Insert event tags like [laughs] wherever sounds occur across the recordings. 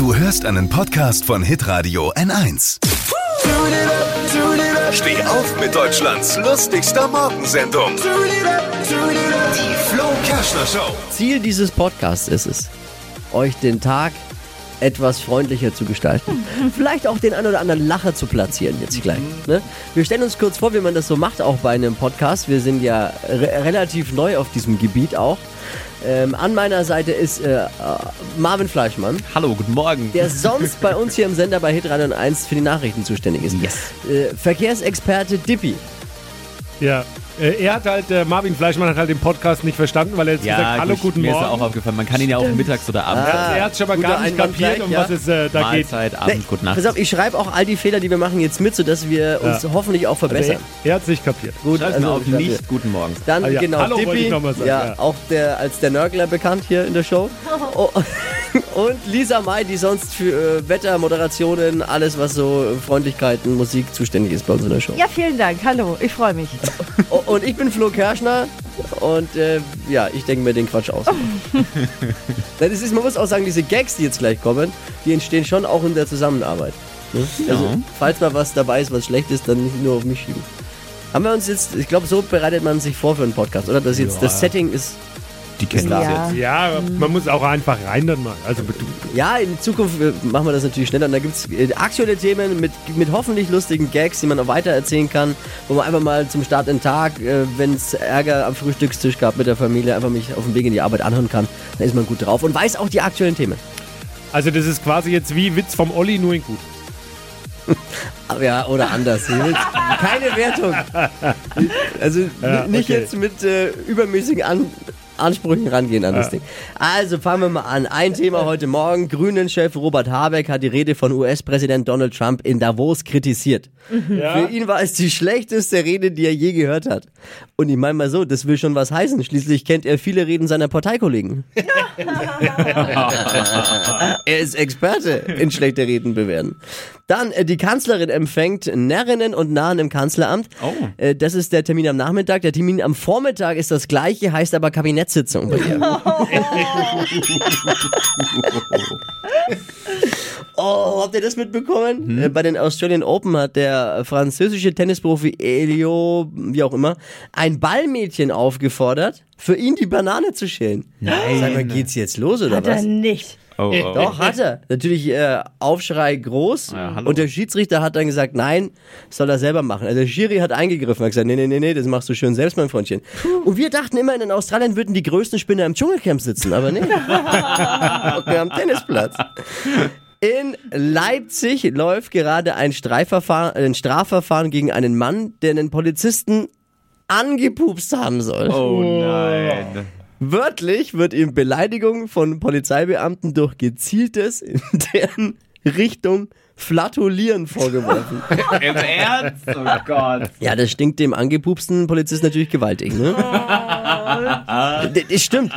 Du hörst einen Podcast von Hitradio N1. Steh auf mit Deutschlands lustigster Morgensendung. Die Flo Kerschner Show. Ziel dieses Podcasts ist es, euch den Tag etwas freundlicher zu gestalten. [laughs] Vielleicht auch den einen oder anderen Lacher zu platzieren jetzt gleich. Ne? Wir stellen uns kurz vor, wie man das so macht, auch bei einem Podcast. Wir sind ja re relativ neu auf diesem Gebiet auch. Ähm, an meiner Seite ist äh, äh, Marvin Fleischmann, Hallo, guten Morgen. der sonst bei uns hier im Sender bei Hitradio 1 für die Nachrichten zuständig ist. Yes. Äh, Verkehrsexperte Dippi. Ja. Äh, Er hat halt, äh, Marvin Fleischmann hat halt den Podcast nicht verstanden, weil er jetzt gesagt Hallo, gut, guten mir Morgen. ist auch aufgefallen. Man kann ihn ja auch mittags oder abends. Ah, er hat schon mal gar nicht Einwand kapiert, gleich, um ja. was es äh, da geht. Mahlzeit, Abend, gute Nacht. Pass auf, ich schreibe auch all die Fehler, die wir machen, jetzt mit, sodass wir uns Ja. hoffentlich auch Also verbessern. er, er hat es nicht kapiert. Gut, Schreib's mir auf, nicht guten Morgen. Dann Ah, ja. genau, Hallo Dippi, ich noch mal sagen, ja, ja. auch der als der Nörgler bekannt hier in der Show. [laughs] Oh, [laughs] und Lisa May, die sonst für äh, Wetter, Moderationen, alles was so äh, Freundlichkeiten, Musik zuständig ist bei uns in der Show. Ja, vielen Dank. Hallo, ich freue mich. [laughs] Oh, und ich bin Flo Kerschner und äh, ja, ich denke mir den Quatsch aus. [laughs] das ist, man muss auch sagen, diese Gags, die jetzt gleich kommen, die entstehen schon auch in der Zusammenarbeit. Ne? Also, Ja. falls mal was dabei ist, was schlecht ist, dann nicht nur auf mich schieben. Haben wir uns jetzt, ich glaube, so bereitet man sich vor für einen Podcast, oder? Das jetzt Ja. das Setting ist Die kennen Ja. das jetzt. Ja, man muss auch einfach rein dann mal. Also Ja, in Zukunft äh, machen wir das natürlich schneller. Und da gibt es aktuelle Themen mit, mit hoffentlich lustigen Gags, die man auch weiter erzählen kann, wo man einfach mal zum Start in den Tag, äh, wenn es Ärger am Frühstückstisch gab mit der Familie, einfach mich auf dem Weg in die Arbeit anhören kann. Dann ist man gut drauf und weiß auch die aktuellen Themen. also das ist quasi jetzt wie Witz vom Olli, nur in gut. [laughs] Ja, oder anders. Keine Wertung. [laughs] Also Ja, nicht okay. jetzt mit äh, übermäßigen An Ansprüchen rangehen an das Ding. Also fangen wir mal an. Ein Thema heute Morgen. Grünen-Chef Robert Habeck hat die Rede von US-Präsident Donald Trump in Davos kritisiert. Ja? Für ihn war es die schlechteste Rede, die er je gehört hat. Und ich meine mal so, das will schon was heißen. Schließlich kennt er viele Reden seiner Parteikollegen. [laughs] [laughs] er ist Experte in schlechte Reden bewerten. Dann, äh, die Kanzlerin empfängt Närrinnen und Narren im Kanzleramt. Oh. Äh, das ist der Termin am Nachmittag. Der Termin am Vormittag ist das gleiche, heißt aber Kabinettssitzung bei ihr. [laughs] Oh, habt ihr das mitbekommen? Äh, Bei den Australian Open hat der französische Tennisprofi Elio, wie auch immer, ein Ballmädchen aufgefordert, für ihn die Banane zu schälen. Nein. Sag mal, geht's jetzt los oder Hat was? er nicht. Oh, oh. Doch, hat er. Natürlich äh, Aufschrei groß. Ja, und der Schiedsrichter hat dann gesagt, nein, soll er selber machen. Also der Schiri hat eingegriffen, hat gesagt, nee, nee, nee, nee, das machst du schön selbst, mein Freundchen. Und wir dachten immer, in Australien würden die größten Spinner im Dschungelcamp sitzen, aber nee. [laughs] okay, am Tennisplatz. In Leipzig läuft gerade ein, Streifverfahren, ein Strafverfahren gegen einen Mann, der einen Polizisten angepupst haben soll. oh nein. Wörtlich wird ihm Beleidigung von Polizeibeamten durch gezieltes [laughs] in deren Richtung Flatulieren vorgeworfen. [laughs] Im Ernst? Oh Gott. ja, das stinkt dem angepupsten Polizisten natürlich gewaltig, ne? [laughs] Das stimmt.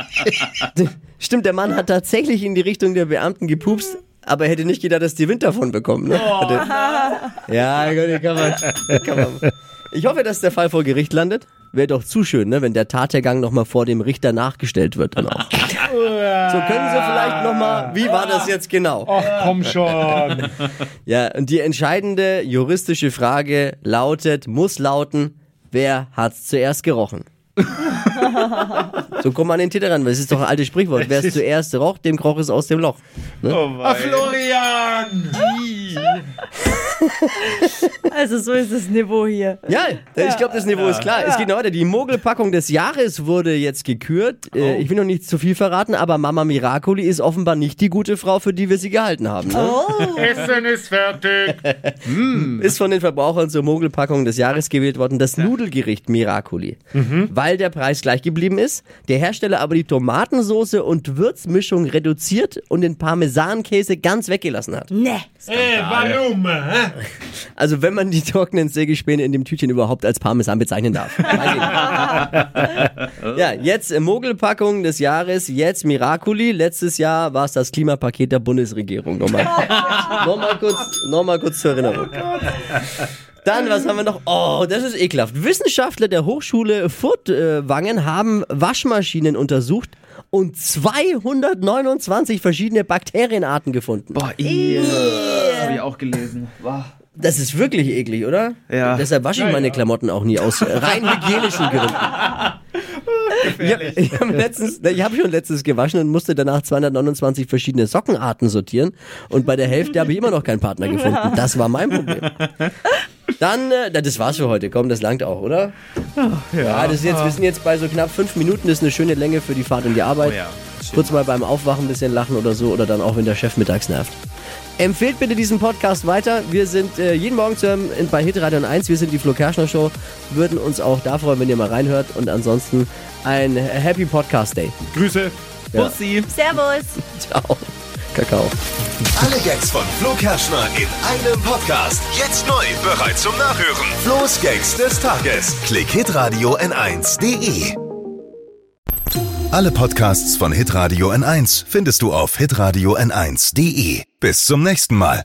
Stimmt, der Mann hat tatsächlich in die Richtung der Beamten gepupst, aber er hätte nicht gedacht, dass die Wind davon bekommen, ne? Hatte- Ja, gut, kann man, kann man. Ich hoffe, dass der Fall vor Gericht landet. Wäre doch zu schön, ne, wenn der Tathergang nochmal vor dem Richter nachgestellt wird dann auch. [laughs] So können Sie vielleicht nochmal, wie war das jetzt genau? Ach komm schon. [laughs] Ja, und die entscheidende juristische Frage lautet, muss lauten, wer hat's zuerst gerochen? so kommt man an den Täter ran, weil es ist doch ein altes Sprichwort. Wer es zuerst roch, dem kroch es aus dem Loch. Ah, Florian! [laughs] Also so ist das Niveau hier. Ja, ich glaube, das Niveau ist klar. Es geht noch weiter. Die Mogelpackung des Jahres wurde jetzt gekürt. Äh, Ich will noch nicht zu viel verraten, aber Mama Miracoli ist offenbar nicht die gute Frau, für die wir sie gehalten haben. Ne? Essen ist fertig. [laughs] Ist von den Verbrauchern zur Mogelpackung des Jahres gewählt worden, das Nudelgericht Miracoli. Weil der Preis gleich geblieben ist, der Hersteller aber die Tomatensoße und Würzmischung reduziert und den Parmesankäse ganz weggelassen hat. Ne. Ey, warum? hä? [laughs] Also wenn man die trockenen Sägespäne in dem Tütchen überhaupt als Parmesan bezeichnen darf. [laughs] Ja, jetzt äh, Mogelpackung des Jahres, jetzt Miracoli. Letztes Jahr war es das Klimapaket der Bundesregierung. Nochmal, [laughs] nochmal, kurz, nochmal kurz zur Erinnerung. Dann, was haben wir noch? Oh, das ist ekelhaft. Wissenschaftler der Hochschule Furtwangen haben Waschmaschinen untersucht und 229 verschiedene Bakterienarten gefunden. Boah, ih, das habe ich auch gelesen. Boah. Das ist wirklich eklig, oder? Ja. Deshalb wasche ich meine Klamotten auch nie aus rein [laughs] hygienischen Gründen. Ich habe ich ich hab schon letztens gewaschen und musste danach 229 verschiedene Sockenarten sortieren. Und bei der Hälfte habe ich immer noch keinen Partner gefunden. Das war mein Problem. [laughs] Dann, äh, das war's für heute. Komm, das langt auch, oder? Ja, das ist jetzt, wir sind jetzt bei so knapp fünf Minuten. Das ist eine schöne Länge für die Fahrt in die Arbeit. Oh ja, Kurz mal beim Aufwachen ein bisschen lachen oder so. Oder dann auch, wenn der Chef mittags nervt. Empfehlt bitte diesen Podcast weiter. Wir sind äh, jeden Morgen zu hören in- bei Hitradio 1. Wir sind die Flo Kerschner Show. Würden uns auch da freuen, wenn ihr mal reinhört. Und ansonsten ein Happy Podcast Day. Grüße. Bussi. Servus. [laughs] Ciao. Kakao. Alle Gags von Flo Kerschner in einem Podcast. Jetzt neu, bereit zum Nachhören. Flo's Gags des Tages. Klick Hitradio N1.de. Alle Podcasts von Hitradio N1 findest du auf hitradio N1.de. Bis zum nächsten Mal.